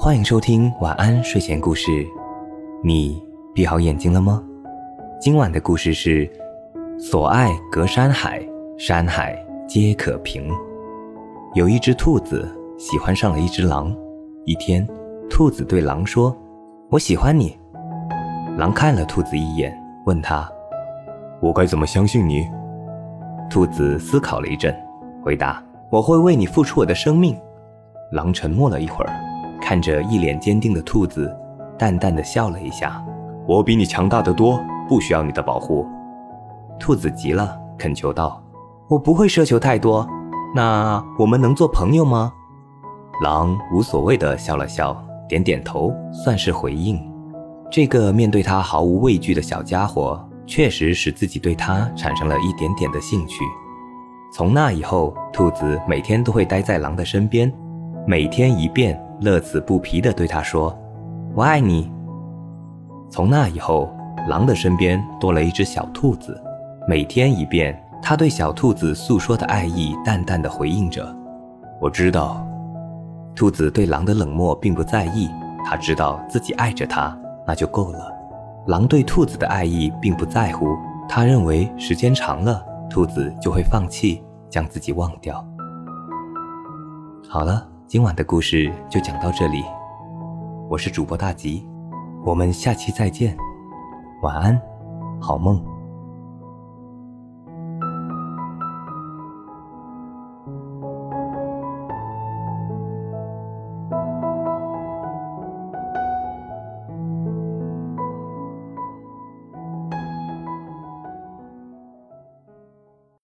欢迎收听晚安睡前故事。你闭好眼睛了吗？今晚的故事是：所爱隔山海，山海皆可平。有一只兔子喜欢上了一只狼。一天，兔子对狼说：“我喜欢你。”狼看了兔子一眼，问他：“我该怎么相信你？”兔子思考了一阵，回答：“我会为你付出我的生命。”狼沉默了一会儿，看着一脸坚定的兔子，淡淡的笑了一下：“我比你强大的多，不需要你的保护。”兔子急了，恳求道：“我不会奢求太多，那我们能做朋友吗？”狼无所谓的笑了笑，点点头，算是回应。这个面对他毫无畏惧的小家伙。确实使自己对他产生了一点点的兴趣。从那以后，兔子每天都会待在狼的身边，每天一遍，乐此不疲地对他说：“我爱你。”从那以后，狼的身边多了一只小兔子，每天一遍，他对小兔子诉说的爱意，淡淡的回应着：“我知道。”兔子对狼的冷漠并不在意，他知道自己爱着它，那就够了。狼对兔子的爱意并不在乎，他认为时间长了，兔子就会放弃，将自己忘掉。好了，今晚的故事就讲到这里，我是主播大吉，我们下期再见，晚安，好梦。